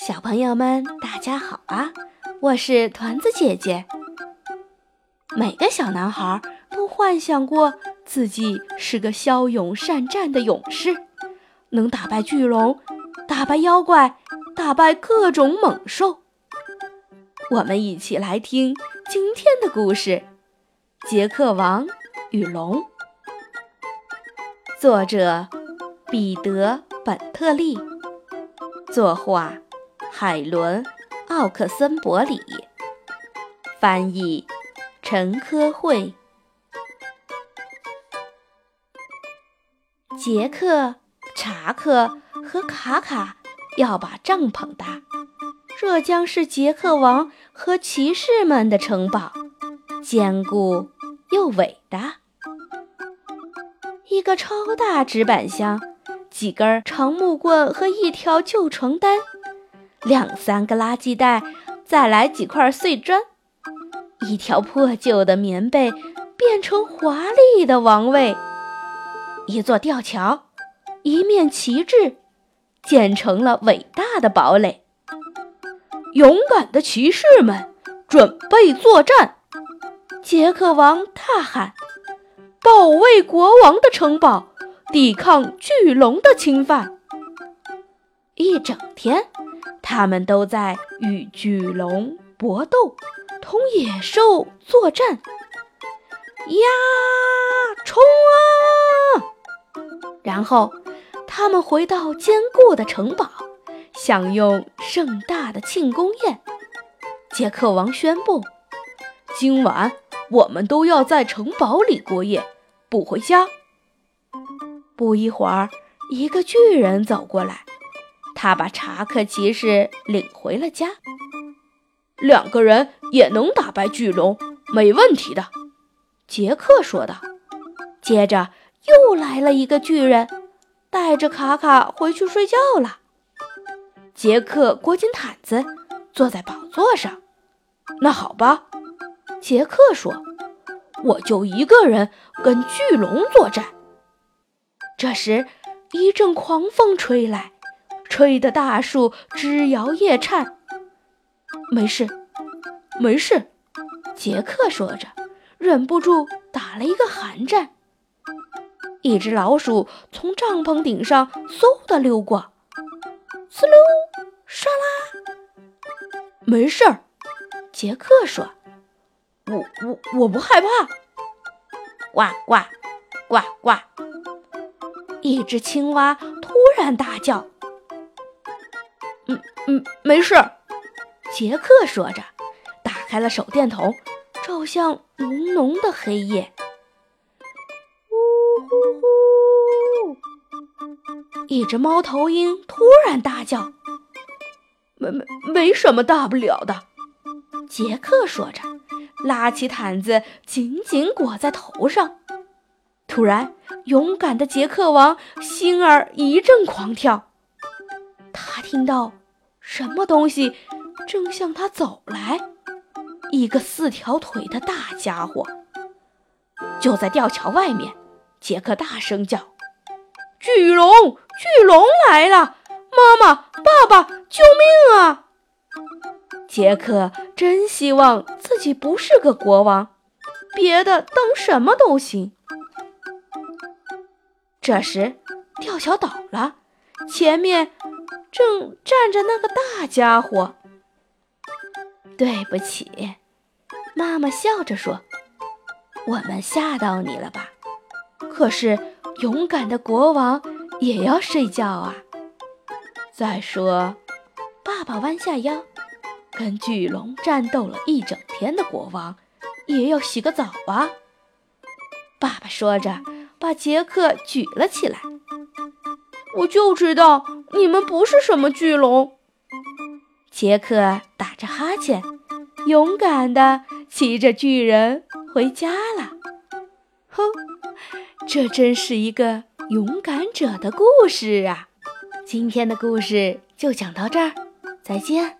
小朋友们，大家好啊！我是团子姐姐。每个小男孩都幻想过自己是个骁勇善战的勇士，能打败巨龙，打败妖怪，打败各种猛兽。我们一起来听今天的故事《杰克王与龙》，作者彼得·本特利，作画海伦·奥克森伯里，翻译。陈科慧、杰克、查克和卡卡要把帐篷搭，这将是杰克王和骑士们的城堡，坚固又伟大。一个超大纸板箱，几根长木棍和一条旧床单，两三个垃圾袋，再来几块碎砖。一条破旧的棉被变成华丽的王位，一座吊桥，一面旗帜，建成了伟大的堡垒。勇敢的骑士们准备作战！杰克王大喊：“保卫国王的城堡，抵抗巨龙的侵犯！”一整天，他们都在与巨龙搏斗。同野兽作战，呀，冲啊！然后他们回到坚固的城堡，享用盛大的庆功宴。杰克王宣布：“今晚我们都要在城堡里过夜，不回家。”不一会儿，一个巨人走过来，他把查克骑士领回了家。两个人也能打败巨龙，没问题的。”杰克说道。接着又来了一个巨人，带着卡卡回去睡觉了。杰克裹紧毯子，坐在宝座上。那好吧，杰克说：“我就一个人跟巨龙作战。”这时，一阵狂风吹来，吹得大树枝摇叶颤。没事，没事，杰克说着，忍不住打了一个寒战。一只老鼠从帐篷顶上嗖的溜过，呲溜，唰啦。没事儿，杰克说：“我我我不害怕。”呱呱呱呱！一只青蛙突然大叫：“嗯嗯，没事。”杰克说着，打开了手电筒，照向浓浓的黑夜。呜呼呼！一只猫头鹰突然大叫：“没没没什么大不了的。”杰克说着，拉起毯子紧紧裹在头上。突然，勇敢的杰克王心儿一阵狂跳，他听到什么东西。正向他走来，一个四条腿的大家伙。就在吊桥外面，杰克大声叫：“巨龙！巨龙来了！妈妈，爸爸，救命啊！”杰克真希望自己不是个国王，别的当什么都行。这时，吊桥倒了，前面正站着那个大家伙。对不起，妈妈笑着说：“我们吓到你了吧？可是勇敢的国王也要睡觉啊。再说，爸爸弯下腰，跟巨龙战斗了一整天的国王也要洗个澡啊。”爸爸说着，把杰克举了起来。我就知道你们不是什么巨龙。杰克打着哈欠，勇敢的骑着巨人回家了。哼，这真是一个勇敢者的故事啊！今天的故事就讲到这儿，再见。